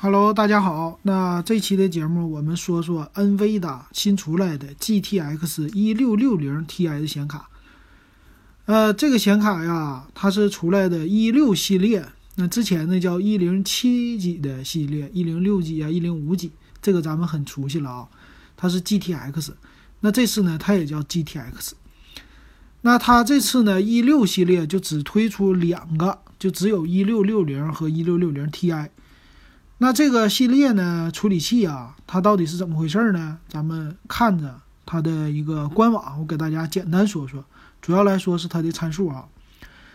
Hello，大家好。那这期的节目我们说说 NVIDIA 新出来的 GTX 一六六零 Ti 的显卡。呃，这个显卡呀，它是出来的一六系列。那之前呢叫一零七几的系列，一零六几啊，一零五几，这个咱们很熟悉了啊。它是 GTX。那这次呢，它也叫 GTX。那它这次呢，一六系列就只推出两个，就只有一六六零和一六六零 Ti。那这个系列呢，处理器啊，它到底是怎么回事呢？咱们看着它的一个官网，我给大家简单说说。主要来说是它的参数啊。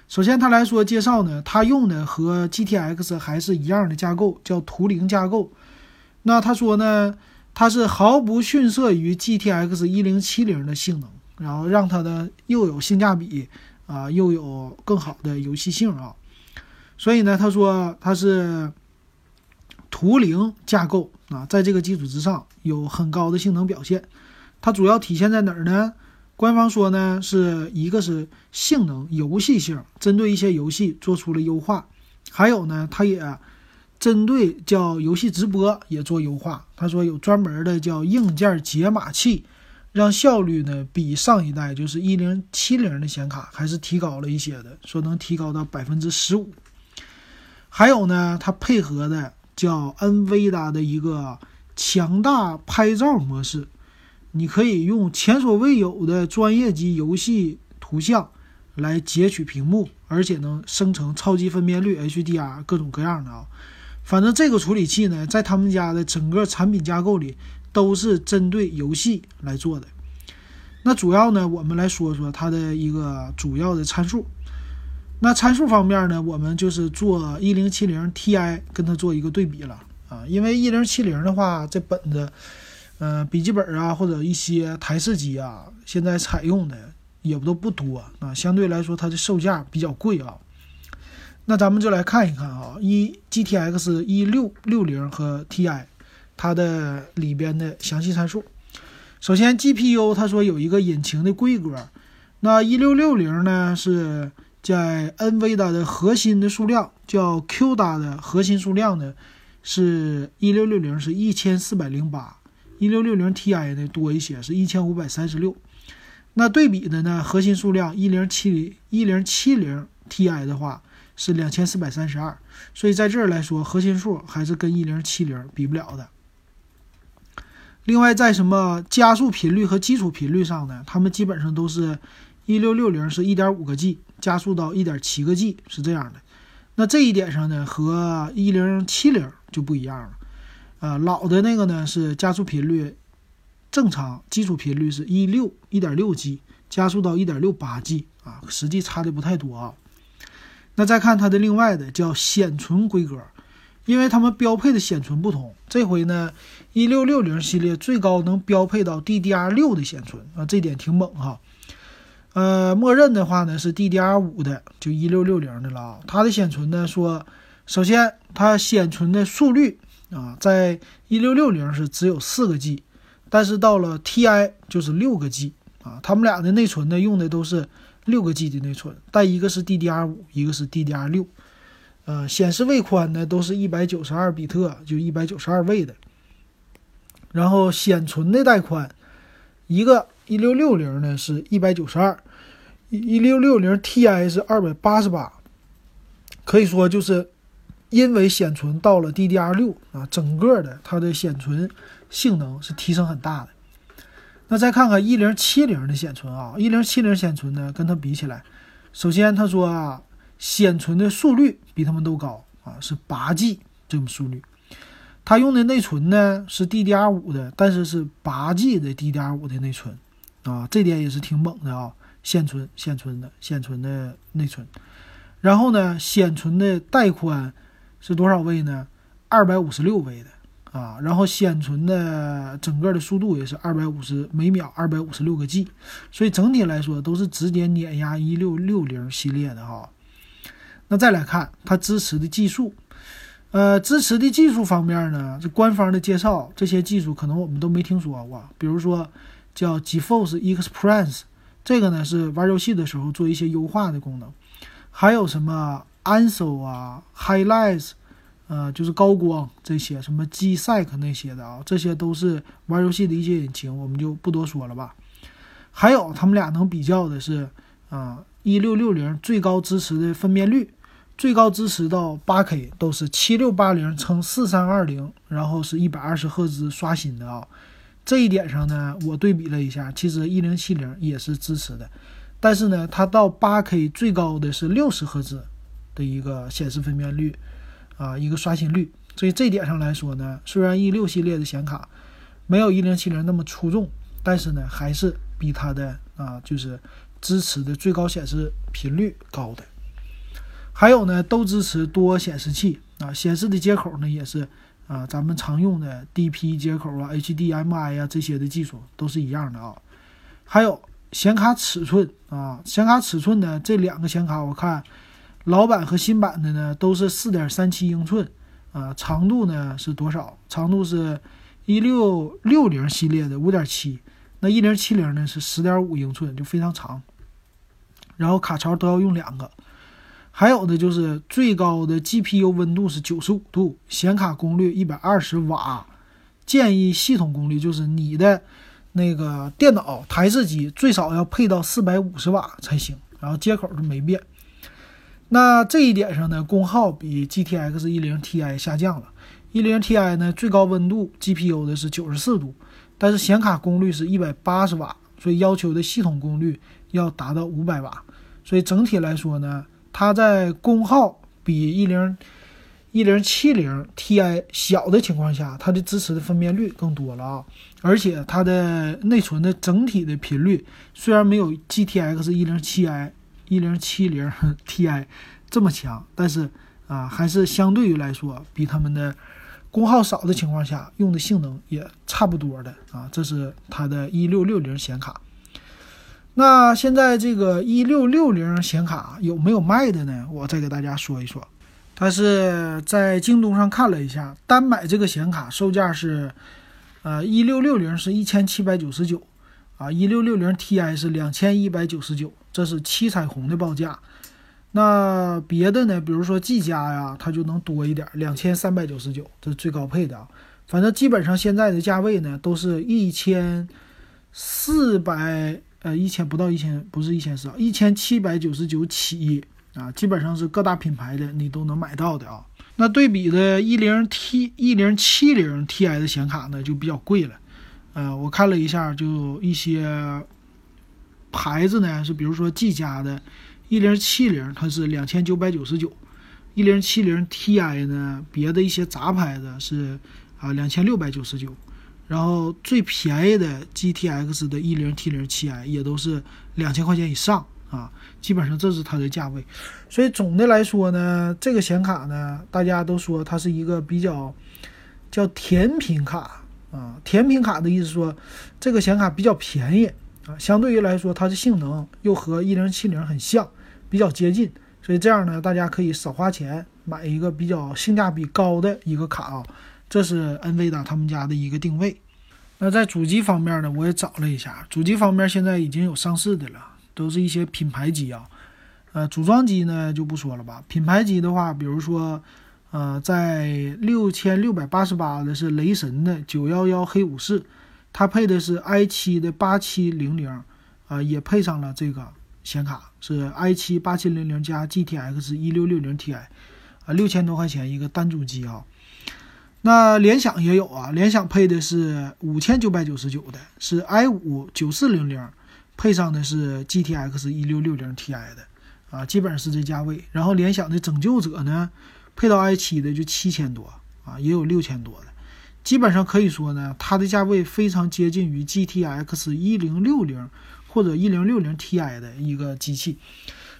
首先，它来说介绍呢，它用的和 GTX 还是一样的架构，叫图灵架构。那他说呢，它是毫不逊色于 GTX 一零七零的性能，然后让它的又有性价比啊，又有更好的游戏性啊。所以呢，他说它是。图灵架构啊，在这个基础之上有很高的性能表现。它主要体现在哪儿呢？官方说呢，是一个是性能、游戏性，针对一些游戏做出了优化。还有呢，它也针对叫游戏直播也做优化。他说有专门的叫硬件解码器，让效率呢比上一代就是一零七零的显卡还是提高了一些的，说能提高到百分之十五。还有呢，它配合的。叫 NVIDIA 的一个强大拍照模式，你可以用前所未有的专业级游戏图像来截取屏幕，而且能生成超级分辨率 HDR 各种各样的啊。反正这个处理器呢，在他们家的整个产品架构里都是针对游戏来做的。那主要呢，我们来说说它的一个主要的参数。那参数方面呢，我们就是做一零七零 Ti 跟它做一个对比了啊，因为一零七零的话，这本子，嗯，笔记本啊或者一些台式机啊，现在采用的也不都不多啊，相对来说它的售价比较贵啊。那咱们就来看一看啊，一 GTX 一六六零和 Ti 它的里边的详细参数。首先 GPU 它说有一个引擎的规格，那一六六零呢是。在 NVIDIA 的核心的数量叫 CUDA 的核心数量呢，是一六六零是一千四百零八，一六六零 Ti 呢多一些是一千五百三十六。那对比的呢，核心数量一零七零一零七零 Ti 的话是两千四百三十二，所以在这儿来说，核心数还是跟一零七零比不了的。另外，在什么加速频率和基础频率上呢，它们基本上都是。一六六零是一点五个 G 加速到一点七个 G 是这样的，那这一点上呢和一零七零就不一样了，呃，老的那个呢是加速频率正常，基础频率是一六一点六 G 加速到一点六八 G 啊，实际差的不太多啊。那再看它的另外的叫显存规格，因为它们标配的显存不同，这回呢一六六零系列最高能标配到 DDR 六的显存啊，这点挺猛哈。呃，默认的话呢是 DDR 五的，就一六六零的了啊。它的显存呢说，首先它显存的速率啊，在一六六零是只有四个 G，但是到了 Ti 就是六个 G 啊。他们俩的内存呢用的都是六个 G 的内存，但一个是 DDR 五，一个是 DDR 六。呃，显示位宽呢都是一百九十二比特，就一百九十二位的。然后显存的带宽，一个。一六六零呢是一百九十二，一六六零 Ti 是二百八十八，可以说就是因为显存到了 DDR 六啊，整个的它的显存性能是提升很大的。那再看看一零七零的显存啊，一零七零显存呢跟它比起来，首先他说啊，显存的速率比他们都高啊，是八 G 这种速率。它用的内存呢是 DDR 五的，但是是八 G 的 DDR 五的内存。啊，这点也是挺猛的啊！显存、显存的、显存的内存，然后呢，显存的带宽是多少位呢？二百五十六位的啊，然后显存的整个的速度也是二百五十每秒二百五十六个 G，所以整体来说都是直接碾压一六六零系列的哈。那再来看它支持的技术，呃，支持的技术方面呢，这官方的介绍，这些技术可能我们都没听说过，比如说。叫 GeForce Express，这个呢是玩游戏的时候做一些优化的功能，还有什么 Ansel 啊、Highlights，呃，就是高光这些什么 G SEC 那些的啊，这些都是玩游戏的一些引擎，我们就不多说了吧。还有他们俩能比较的是，啊，一六六零最高支持的分辨率，最高支持到八 K 都是七六八零乘四三二零，然后是一百二十赫兹刷新的啊。这一点上呢，我对比了一下，其实一零七零也是支持的，但是呢，它到八 K 最高的是六十赫兹的一个显示分辨率。啊，一个刷新率，所以这点上来说呢，虽然 E 六系列的显卡没有一零七零那么出众，但是呢，还是比它的啊，就是支持的最高显示频率高的。还有呢，都支持多显示器啊，显示的接口呢也是啊，咱们常用的 DP 接口啊、HDMI 啊这些的技术都是一样的啊。还有显卡尺寸啊，显卡尺寸呢，这两个显卡我看。老版和新版的呢，都是四点三七英寸，啊，长度呢是多少？长度是一六六零系列的五点七，那一零七零呢是十点五英寸，就非常长。然后卡槽都要用两个，还有的就是最高的 GPU 温度是九十五度，显卡功率一百二十瓦，建议系统功率就是你的那个电脑台式机最少要配到四百五十瓦才行，然后接口都没变。那这一点上呢，功耗比 GTX 10 Ti 下降了。10 Ti 呢，最高温度 GPU 的是九十四度，但是显卡功率是一百八十瓦，所以要求的系统功率要达到五百瓦。所以整体来说呢，它在功耗比10 1070 Ti 小的情况下，它的支持的分辨率更多了啊。而且它的内存的整体的频率虽然没有 GTX 1070。一零七零 Ti 这么强，但是啊，还是相对于来说，比他们的功耗少的情况下，用的性能也差不多的啊。这是它的一六六零显卡。那现在这个一六六零显卡有没有卖的呢？我再给大家说一说。它是在京东上看了一下，单买这个显卡售价是，呃，一六六零是一千七百九十九，啊，一六六零 Ti 是两千一百九十九。这是七彩虹的报价，那别的呢？比如说技嘉呀，它就能多一点，两千三百九十九，这是最高配的啊。反正基本上现在的价位呢，都是一千四百，呃，一千不到一千，不是一千四啊，一千七百九十九起啊，基本上是各大品牌的你都能买到的啊。那对比的一零 T 一零七零 Ti 的显卡呢，就比较贵了，呃，我看了一下，就一些。牌子呢是比如说技嘉的，一零七零它是两千九百九十九，一零七零 Ti 呢，别的一些杂牌子是啊两千六百九十九，然后最便宜的 GTX 的一零 T 零 Ti 也都是两千块钱以上啊，基本上这是它的价位。所以总的来说呢，这个显卡呢，大家都说它是一个比较叫甜品卡啊，甜品卡的意思说这个显卡比较便宜。啊，相对于来说，它的性能又和一零七零很像，比较接近，所以这样呢，大家可以少花钱买一个比较性价比高的一个卡啊。这是 NVIDIA 他们家的一个定位。那在主机方面呢，我也找了一下，主机方面现在已经有上市的了，都是一些品牌机啊。呃，组装机呢就不说了吧。品牌机的话，比如说，呃，在六千六百八十八的是雷神的九幺幺黑武士。它配的是 i7 的八七零零，啊，也配上了这个显卡，是 i7 八七零零加 GTX 一六六零 Ti，啊，六千多块钱一个单主机啊。那联想也有啊，联想配的是五千九百九十九的，是 i5 九四零零，配上的是 GTX 一六六零 Ti 的，啊，基本上是这价位。然后联想的拯救者呢，配到 i7 的就七千多，啊，也有六千多的。基本上可以说呢，它的价位非常接近于 GTX 一零六零或者一零六零 Ti 的一个机器，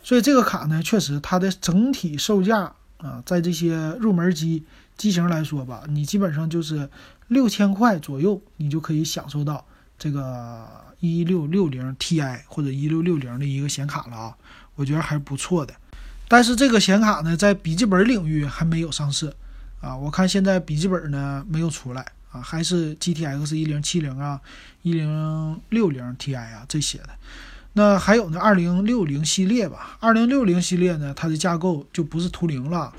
所以这个卡呢，确实它的整体售价啊，在这些入门机机型来说吧，你基本上就是六千块左右，你就可以享受到这个一六六零 Ti 或者一六六零的一个显卡了啊，我觉得还是不错的。但是这个显卡呢，在笔记本领域还没有上市。啊，我看现在笔记本呢没有出来啊，还是 GTX 一零七零啊、一零六零 Ti 啊这些的。那还有呢，二零六零系列吧。二零六零系列呢，它的架构就不是图灵了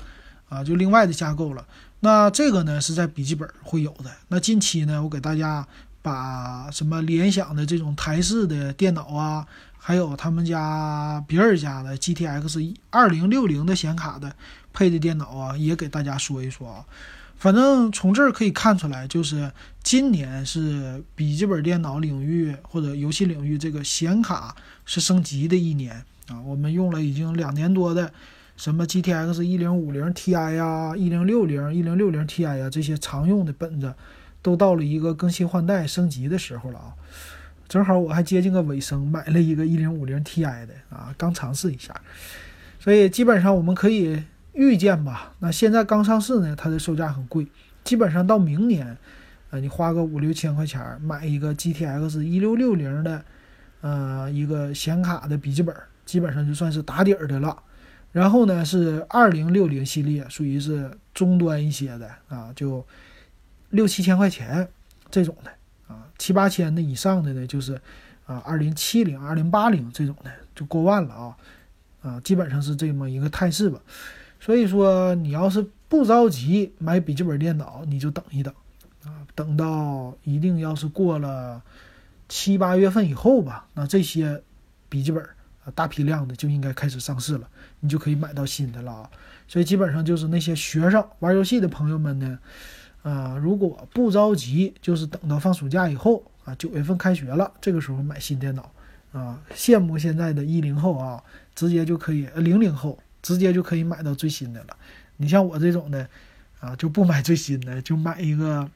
啊，就另外的架构了。那这个呢是在笔记本会有的。那近期呢，我给大家把什么联想的这种台式的电脑啊，还有他们家别人家的 GTX 二零六零的显卡的配的电脑啊，也给大家说一说啊。反正从这儿可以看出来，就是今年是笔记本电脑领域或者游戏领域这个显卡是升级的一年啊。我们用了已经两年多的什么 GTX 一零五零 Ti 呀、一零六零、一零六零 Ti 呀这些常用的本子，都到了一个更新换代升级的时候了啊。正好我还接近个尾声，买了一个一零五零 Ti 的啊，刚尝试一下，所以基本上我们可以。预见吧，那现在刚上市呢，它的售价很贵，基本上到明年，呃，你花个五六千块钱买一个 GTX 一六六零的，呃，一个显卡的笔记本，基本上就算是打底儿的了。然后呢，是二零六零系列，属于是中端一些的啊，就六七千块钱这种的啊，七八千的以上的呢，就是啊，二零七零、二零八零这种的就过万了啊，啊，基本上是这么一个态势吧。所以说，你要是不着急买笔记本电脑，你就等一等，啊，等到一定要是过了七八月份以后吧，那这些笔记本，大批量的就应该开始上市了，你就可以买到新的了啊。所以基本上就是那些学生玩游戏的朋友们呢，啊，如果不着急，就是等到放暑假以后啊，九月份开学了，这个时候买新电脑啊，羡慕现在的一零后啊，直接就可以零零后。直接就可以买到最新的了。你像我这种的，啊，就不买最新的，就买一个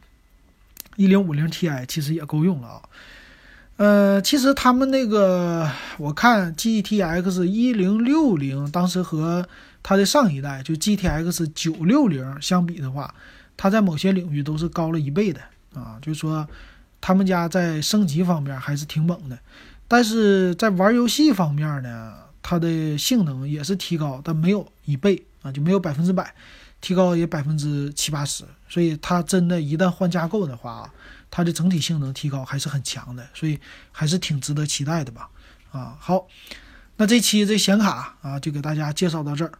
一零五零 Ti，其实也够用了啊。呃，其实他们那个，我看 GTX 一零六零当时和它的上一代就 GTX 九六零相比的话，它在某些领域都是高了一倍的啊。就是说，他们家在升级方面还是挺猛的，但是在玩游戏方面呢？它的性能也是提高，但没有一倍啊，就没有百分之百提高，也百分之七八十。所以它真的，一旦换架构的话，它的整体性能提高还是很强的，所以还是挺值得期待的吧。啊，好，那这期这显卡啊，就给大家介绍到这儿。